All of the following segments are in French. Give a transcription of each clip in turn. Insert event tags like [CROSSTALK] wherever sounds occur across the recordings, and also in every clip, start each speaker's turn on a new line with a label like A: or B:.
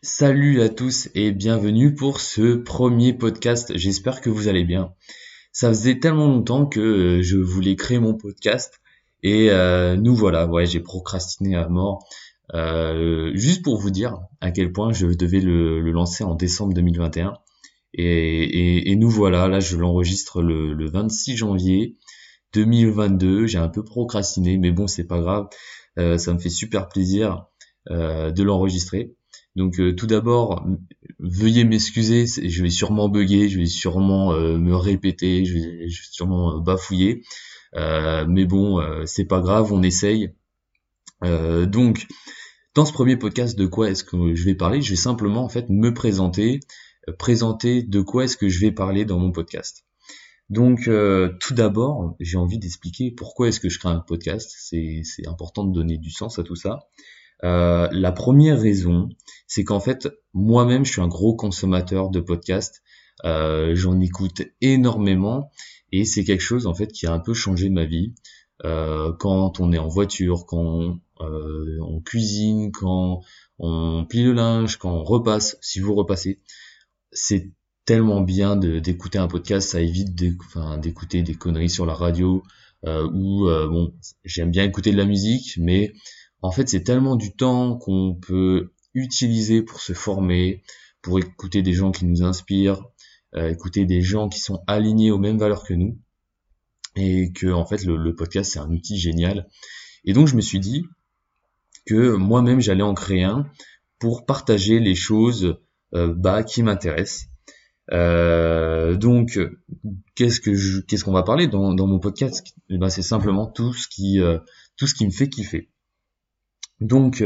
A: Salut à tous et bienvenue pour ce premier podcast. J'espère que vous allez bien. Ça faisait tellement longtemps que euh, je voulais créer mon podcast et euh, nous voilà. Ouais, j'ai procrastiné à mort. Euh, juste pour vous dire à quel point je devais le, lancer en décembre 2021 et, nous voilà. Là, je l'enregistre le, le 26 janvier 2022. J'ai un peu procrastiné, mais bon, c'est pas grave. ça me fait super plaisir de l'enregistrer. Donc euh, tout d'abord, veuillez m'excuser, je vais sûrement bugger, je vais sûrement euh, me répéter, je vais, sûrement euh, bafouiller. mais bon, c'est pas grave, on essaye. donc, dans ce premier podcast, de quoi est-ce que je vais parler? Je vais simplement en fait me présenter, présenter de quoi est-ce que je vais parler dans mon podcast. Donc, tout d'abord, j'ai envie d'expliquer pourquoi est-ce que je crée un podcast. C'est important de donner du sens à tout ça. Euh, la première raison, c'est qu'en fait, moi-même, je suis un gros consommateur de podcasts. Euh, J'en écoute énormément et c'est quelque chose en fait qui a un peu changé ma vie. Euh, quand on est en voiture, quand euh, on cuisine, quand on plie le linge, quand on repasse, si vous repassez, c'est tellement bien d'écouter un podcast, ça évite d'écouter des conneries sur la radio euh, ou euh, bon, j'aime bien écouter de la musique, mais en fait, c'est tellement du temps qu'on peut utiliser pour se former, pour écouter des gens qui nous inspirent, euh, écouter des gens qui sont alignés aux mêmes valeurs que nous, et que en fait le, podcast c'est un outil génial. Et donc je me suis dit que moi-même j'allais en créer un pour partager les choses euh, bah, qui m'intéressent. Euh, donc, qu'est-ce que qu'est-ce qu'on va parler dans, mon podcast? Eh ben, c'est simplement tout ce qui tout ce qui me fait kiffer. Donc,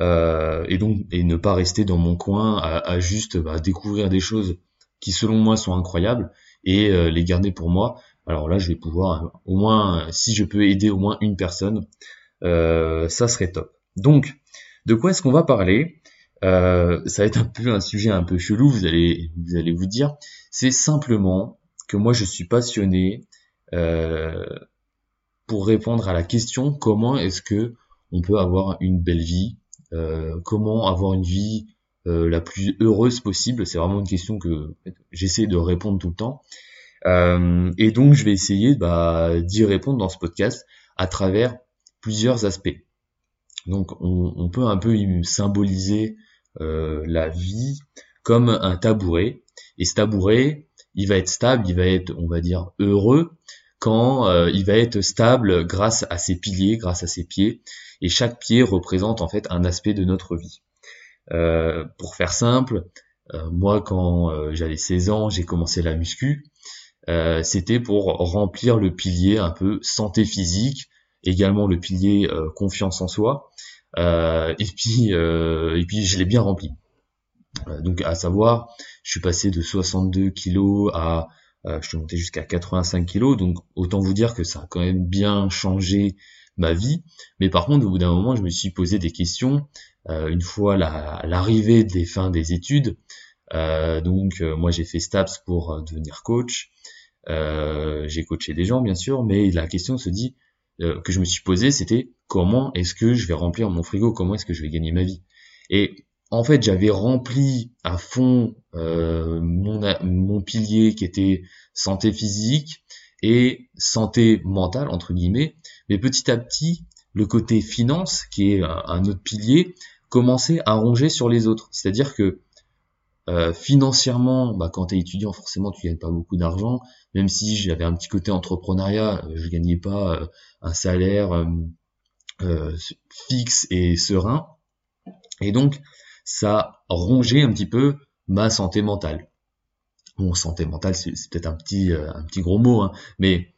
A: euh, et donc, et ne pas rester dans mon coin à, juste bah, découvrir des choses qui, selon moi, sont incroyables et euh, les garder pour moi. Alors là, je vais pouvoir, au moins, si je peux aider au moins une personne, euh, ça serait top. Donc, de quoi est-ce qu'on va parler? Ça va être un peu un sujet un peu chelou, vous allez vous allez vous dire. C'est simplement que moi, je suis passionné pour répondre à la question comment est-ce que on peut avoir une belle vie, euh, comment avoir une vie euh, la plus heureuse possible? C'est vraiment une question que j'essaie de répondre tout le temps. Euh, et donc je vais essayer bah, d'y répondre dans ce podcast à travers plusieurs aspects. Donc on, peut un peu symboliser la vie comme un tabouret. Et ce tabouret, il va être stable, il va être, on va dire, heureux quand il va être stable grâce à ses piliers, grâce à ses pieds et chaque pied représente en fait un aspect de notre vie. Euh, pour faire simple, euh, moi quand euh, j'avais 16 ans, j'ai commencé la muscu, c'était pour remplir le pilier un peu santé physique, également le pilier confiance en soi, et puis et puis je l'ai bien rempli. donc à savoir, je suis passé de 62 kilos à je suis monté jusqu'à 85 kilos, donc autant vous dire que ça a quand même bien changé ma vie. Mais par contre, au bout d'un moment, je me suis posé des questions. Euh, une fois l'arrivée des fins des études, euh, donc euh, moi j'ai fait STAPS pour devenir coach. j'ai coaché des gens bien sûr, mais la question se dit que je me suis posée, c'était comment est-ce que je vais remplir mon frigo, comment est-ce que je vais gagner ma vie? Et en fait, j'avais rempli à fond mon, mon pilier qui était santé physique et santé mentale entre guillemets, mais petit à petit, le côté finance, qui est un autre pilier, commençait à ronger sur les autres. C'est-à-dire que euh, financièrement, bah, quand tu es étudiant, forcément, tu gagnes pas beaucoup d'argent. Même si j'avais un petit côté entrepreneuriat, je gagnais pas euh, un salaire euh, fixe et serein. Et donc, ça rongeait un petit peu ma santé mentale. Bon, santé mentale, c'est peut-être un petit, un petit gros mot, hein, mais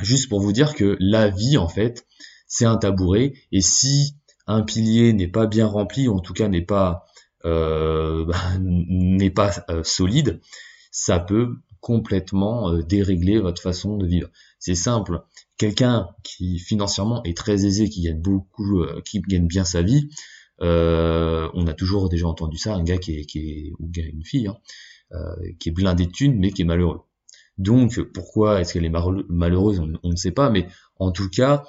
A: juste pour vous dire que la vie, en fait, c'est un tabouret, et si un pilier n'est pas bien rempli, ou en tout cas n'est pas euh, [LAUGHS] n'est pas euh, solide, ça peut complètement euh, dérégler votre façon de vivre. C'est simple. Quelqu'un qui financièrement est très aisé, qui gagne beaucoup, qui gagne bien sa vie, on a toujours déjà entendu ça, un gars qui est, qui est ou une fille, hein, qui est blindé de thunes, mais qui est malheureux. Donc pourquoi est-ce qu'elle est malheureuse on, ne sait pas, mais en tout cas,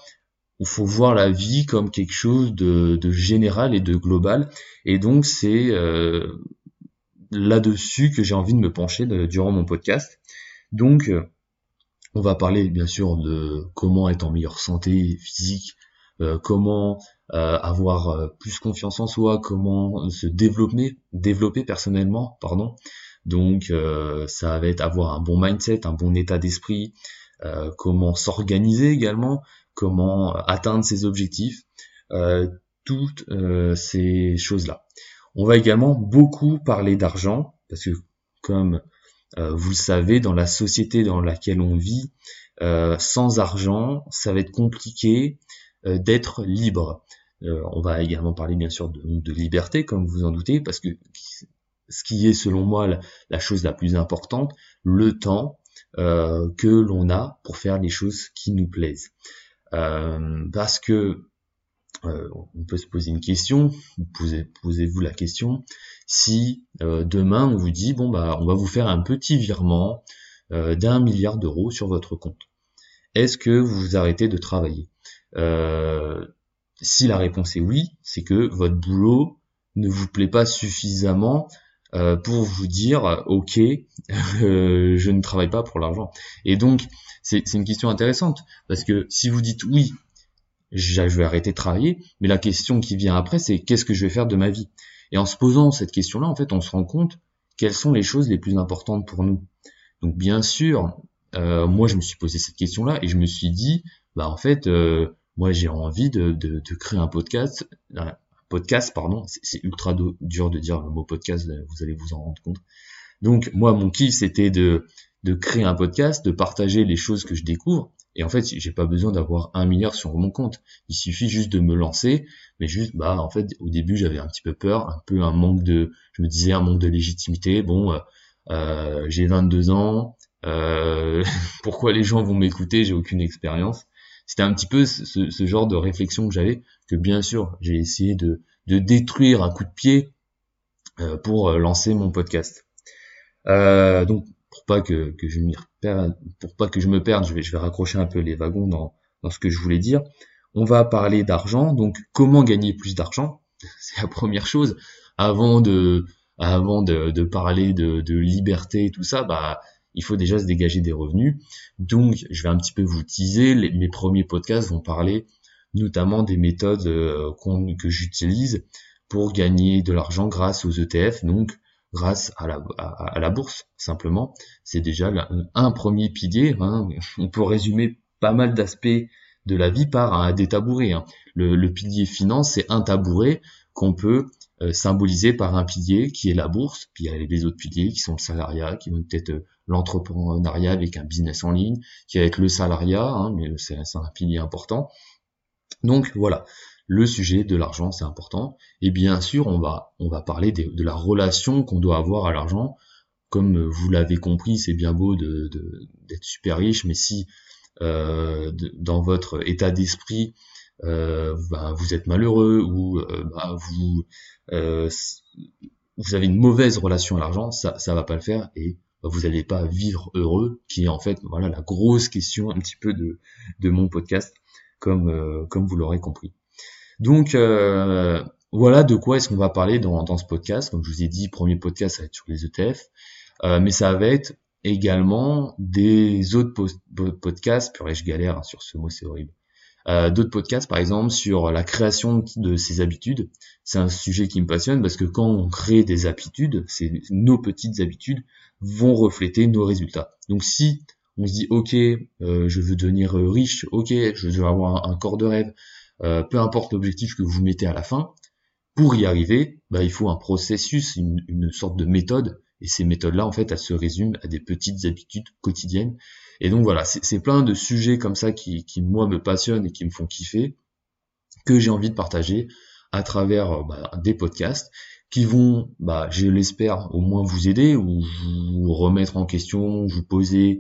A: il faut voir la vie comme quelque chose de, de général et de global. Et donc c'est euh, là-dessus que j'ai envie de me pencher durant mon podcast. Donc on va parler bien sûr de comment être en meilleure santé physique, euh, comment euh, avoir euh, plus confiance en soi, comment se développer, développer personnellement, pardon. Donc ça va être avoir un bon mindset, un bon état d'esprit, comment s'organiser également, comment atteindre ses objectifs, toutes ces choses-là. On va également beaucoup parler d'argent, parce que comme vous le savez, dans la société dans laquelle on vit, sans argent, ça va être compliqué euh, d'être libre. Euh, on va également parler bien sûr de, liberté, comme vous en doutez, parce que ce qui est selon moi la, chose la plus importante, le temps euh, que l'on a pour faire les choses qui nous plaisent. parce que on peut se poser une question, posez, posez-vous la question, si demain on vous dit bon bah on va vous faire un petit virement d'un milliard d'euros sur votre compte, est-ce que vous vous arrêtez de travailler? euh, si la réponse est oui, c'est que votre boulot ne vous plaît pas suffisamment euh, pour vous dire ok, [LAUGHS] euh, je ne travaille pas pour l'argent. Et donc c'est une question intéressante parce que si vous dites oui, je vais arrêter de travailler, mais la question qui vient après c'est qu'est-ce que je vais faire de ma vie? Et en se posant cette question-là, en fait, on se rend compte quelles sont les choses les plus importantes pour nous. Donc bien sûr, moi je me suis posé cette question-là et je me suis dit, bah en fait, moi j'ai envie de, de, de, créer un podcast, un podcast pardon, c'est ultra dur de dire le mot podcast, vous allez vous en rendre compte. Donc moi mon kiff c'était de, de créer un podcast, de partager les choses que je découvre. Et en fait, j'ai pas besoin d'avoir un milliard sur mon compte. Il suffit juste de me lancer, mais juste, bah, en fait, au début, j'avais un petit peu peur, un peu un manque de, je me disais un manque de légitimité. Bon, euh, euh j'ai 22 ans, euh, [LAUGHS] pourquoi les gens vont m'écouter? J'ai aucune expérience c'était un petit peu ce, genre de réflexion que j'avais, que bien sûr j'ai essayé de, détruire à coup de pied euh, pour euh, lancer mon podcast. Euh, donc pour pas que, que je pour pas que je me perde, je vais, raccrocher un peu les wagons dans, ce que je voulais dire. On va parler d'argent, donc comment gagner plus d'argent, [LAUGHS] c'est la première chose. Avant de parler de, de liberté et tout ça, bah il faut déjà se dégager des revenus. Donc, je vais un petit peu vous teaser. mes premiers podcasts vont parler notamment des méthodes euh, que j'utilise pour gagner de l'argent grâce aux ETF, donc grâce à la, bourse, simplement. C'est déjà un premier pilier. Hein. [LAUGHS] On peut résumer pas mal d'aspects de la vie par des tabourets. Hein. Le, pilier finance, c'est un tabouret qu'on peut euh, symbolisé par un pilier qui est la bourse, puis il y a les autres piliers qui sont le salariat, qui vont peut-être euh, l'entrepreneuriat avec un business en ligne, qui va être le salariat, hein, mais c'est un pilier important. Donc voilà, le sujet de l'argent c'est important. Et bien sûr, on va parler de, la relation qu'on doit avoir à l'argent. Comme vous l'avez compris, c'est bien beau d'être super riche, mais si euh, dans votre état d'esprit euh, bah, vous êtes malheureux ou euh, bah, vous euh, avez une mauvaise relation à l'argent, ça ça va pas le faire et vous n'allez pas vivre heureux, qui est en fait voilà la grosse question un petit peu de mon podcast, comme comme vous l'aurez compris. Donc voilà de quoi est-ce qu'on va parler dans, dans ce podcast. Comme je vous ai dit, premier podcast ça va être sur les ETF, mais ça va être également des autres podcasts. Purée, je galère hein, sur ce mot, c'est horrible. Euh, d'autres podcasts par exemple sur la création de ses habitudes. C'est un sujet qui me passionne parce que quand on crée des habitudes, c'est nos petites habitudes vont refléter nos résultats. Donc si on se dit ok, euh, je veux devenir riche, ok, je veux avoir un, corps de rêve, euh, peu importe l'objectif que vous mettez à la fin, pour y arriver, bah, il faut un processus, une, une sorte de méthode. Et ces méthodes-là, en fait, elles se résument à des petites habitudes quotidiennes et donc voilà, c'est plein de sujets comme ça qui, qui, moi me passionnent et qui me font kiffer, que j'ai envie de partager à travers euh, bah, des podcasts qui vont, bah, je l'espère, au moins vous aider ou vous remettre en question, vous poser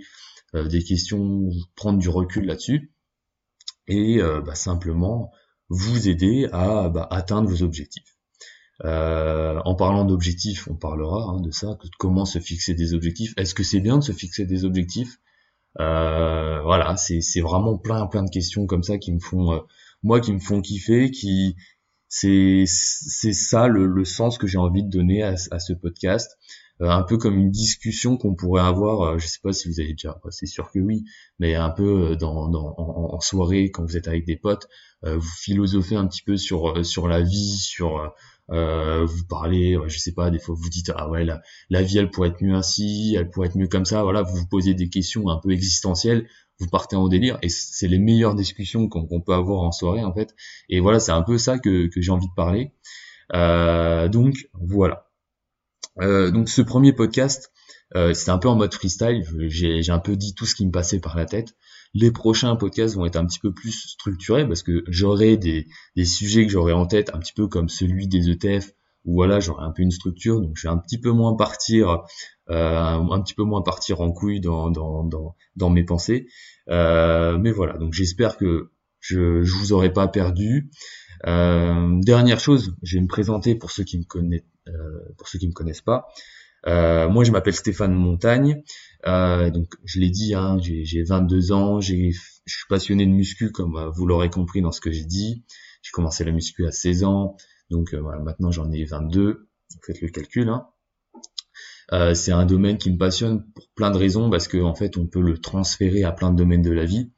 A: euh, des questions, prendre du recul là-dessus et euh, bah, simplement vous aider à bah, atteindre vos objectifs. en parlant d'objectifs, on parlera hein, de ça, de comment se fixer des objectifs. Est-ce que c'est bien de se fixer des objectifs? Euh, voilà, c'est vraiment plein plein de questions comme ça qui me font euh, moi qui me font kiffer, qui c'est c'est ça le, le, sens que j'ai envie de donner à, à ce podcast. Euh, un peu comme une discussion qu'on pourrait avoir, euh, je sais pas si vous avez déjà, c'est sûr que oui, mais un peu euh, dans, en, soirée quand vous êtes avec des potes, vous philosophez un petit peu sur sur la vie, sur vous parlez, je sais pas, des fois vous dites ah ouais la, la vie elle pourrait être mieux ainsi, elle pourrait être mieux comme ça, voilà, vous vous posez des questions un peu existentielles, vous partez en délire et c'est les meilleures discussions qu'on peut avoir en soirée en fait. Et voilà, c'est un peu ça que, que j'ai envie de parler. Donc voilà. Euh, donc ce premier podcast, euh, c'était un peu en mode freestyle. J'ai un peu dit tout ce qui me passait par la tête. Les prochains podcasts vont être un petit peu plus structurés parce que j'aurai des, sujets que j'aurai en tête, un petit peu comme celui des ETF, où voilà, j'aurai un peu une structure. Donc je vais un petit peu moins partir, euh, un, petit peu moins partir en couille dans, mes pensées. Euh, mais voilà, donc j'espère que je, je vous aurai pas perdu. Euh, dernière chose, je vais me présenter pour ceux qui me connaissent, pour ceux qui me connaissent pas. Euh, moi, je m'appelle Stéphane Montagne. Euh, donc, je l'ai dit, hein, j'ai 22 ans, je suis passionné de muscu, comme euh, vous l'aurez compris dans ce que j'ai dit. J'ai commencé la muscu à 16 ans, donc voilà, maintenant j'en ai 22. Faites le calcul. Hein. Euh, c'est un domaine qui me passionne pour plein de raisons, parce qu'en en fait, on peut le transférer à plein de domaines de la vie.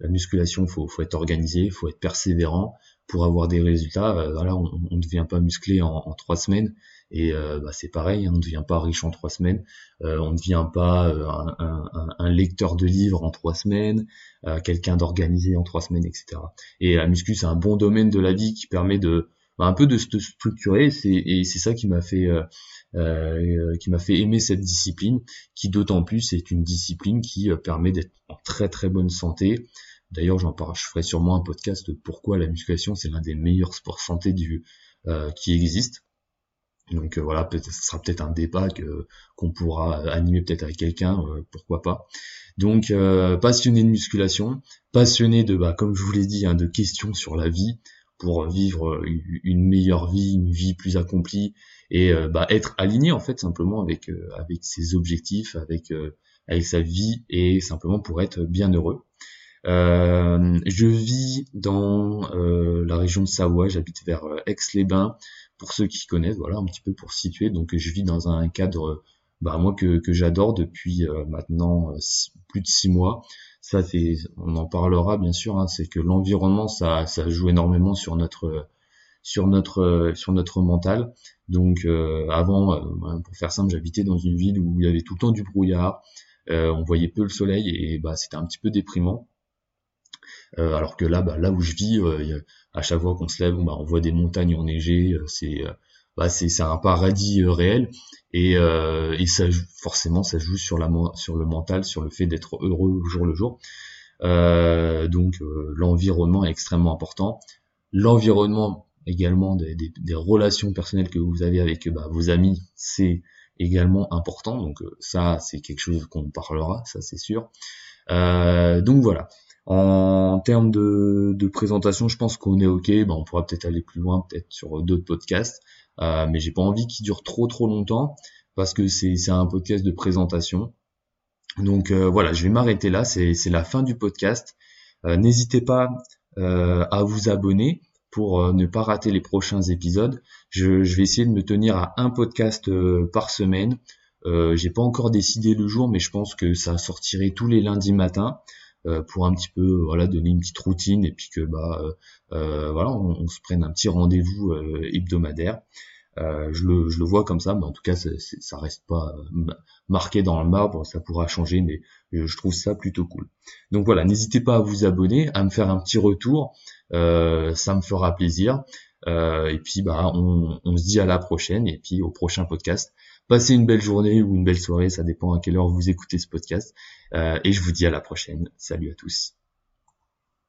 A: La musculation, faut, faut être organisé, faut être persévérant, pour avoir des résultats. Euh, voilà, on ne devient pas musclé en, en trois semaines. Et euh, bah, c'est pareil, hein, on ne devient pas riche en trois semaines, euh, on ne devient pas euh, un, un, un, lecteur de livres en trois semaines, euh, quelqu'un d'organisé en trois semaines, etc. Et la muscu, c'est un bon domaine de la vie qui permet de bah, un peu de se structurer. Et c'est ça qui m'a fait qui m'a fait aimer cette discipline, qui d'autant plus est une discipline qui permet d'être en très très bonne santé, D'ailleurs, j'en parle, je ferai sûrement un podcast de pourquoi la musculation c'est l'un des meilleurs sports santé du euh, qui existe. Donc euh, voilà, peut ce sera peut-être un débat que qu'on pourra animer peut-être avec quelqu'un, euh, pourquoi pas. Donc passionné de musculation, passionné de bah comme je vous l'ai dit, hein, de questions sur la vie pour vivre une meilleure vie, une vie plus accomplie et bah, être aligné en fait simplement avec avec ses objectifs, avec avec sa vie et simplement pour être bien heureux. Euh, je vis dans euh, la région de Savoie, j'habite vers euh, Aix-les-Bains, pour ceux qui connaissent, voilà, un petit peu pour situer. Donc je vis dans un cadre, bah moi que, que j'adore depuis maintenant plus de six mois. Ça on en parlera bien sûr, hein, c'est que l'environnement ça, ça joue énormément sur notre sur notre sur notre mental. Donc avant, pour faire simple, j'habitais dans une ville où il y avait tout le temps du brouillard, on voyait peu le soleil et bah c'était un petit peu déprimant. Euh, alors que là, bah, là où je vis, euh, à chaque fois qu'on se lève, bah, on voit des montagnes enneigées, euh, c'est bah, c'est un paradis réel et, et ça forcément ça joue sur la sur le mental, sur le fait d'être heureux jour le jour. donc l'environnement est extrêmement important. L'environnement également des, des, relations personnelles que vous avez avec bah, vos amis, c'est également important. Donc ça, c'est quelque chose qu'on parlera, ça c'est sûr. donc voilà. En termes de, de présentation, je pense qu'on est ok. Ben, on pourra peut-être aller plus loin, peut-être sur d'autres podcasts. Euh, mais j'ai pas envie qu'il dure trop trop longtemps parce que c'est un podcast de présentation. Donc euh, voilà, je vais m'arrêter là. C'est la fin du podcast. Euh, n'hésitez pas euh, à vous abonner pour ne pas rater les prochains épisodes. Je, je, vais essayer de me tenir à un podcast par semaine. j'ai pas encore décidé le jour, mais je pense que ça sortirait tous les lundis matins. Euh, pour un petit peu voilà donner une petite routine et puis que bah euh, euh, voilà on, se prenne un petit rendez-vous hebdomadaire. je, le, je le vois comme ça, mais en tout cas, ça, ça reste pas marqué dans le marbre, ça pourra changer, mais je trouve ça plutôt cool. Donc voilà, n'hésitez pas à vous abonner, à me faire un petit retour, ça me fera plaisir. et puis bah on, on se dit à la prochaine et puis au prochain podcast. Passez une belle journée ou une belle soirée, ça dépend à quelle heure vous écoutez ce podcast. Euh, et je vous dis à la prochaine. Salut à tous.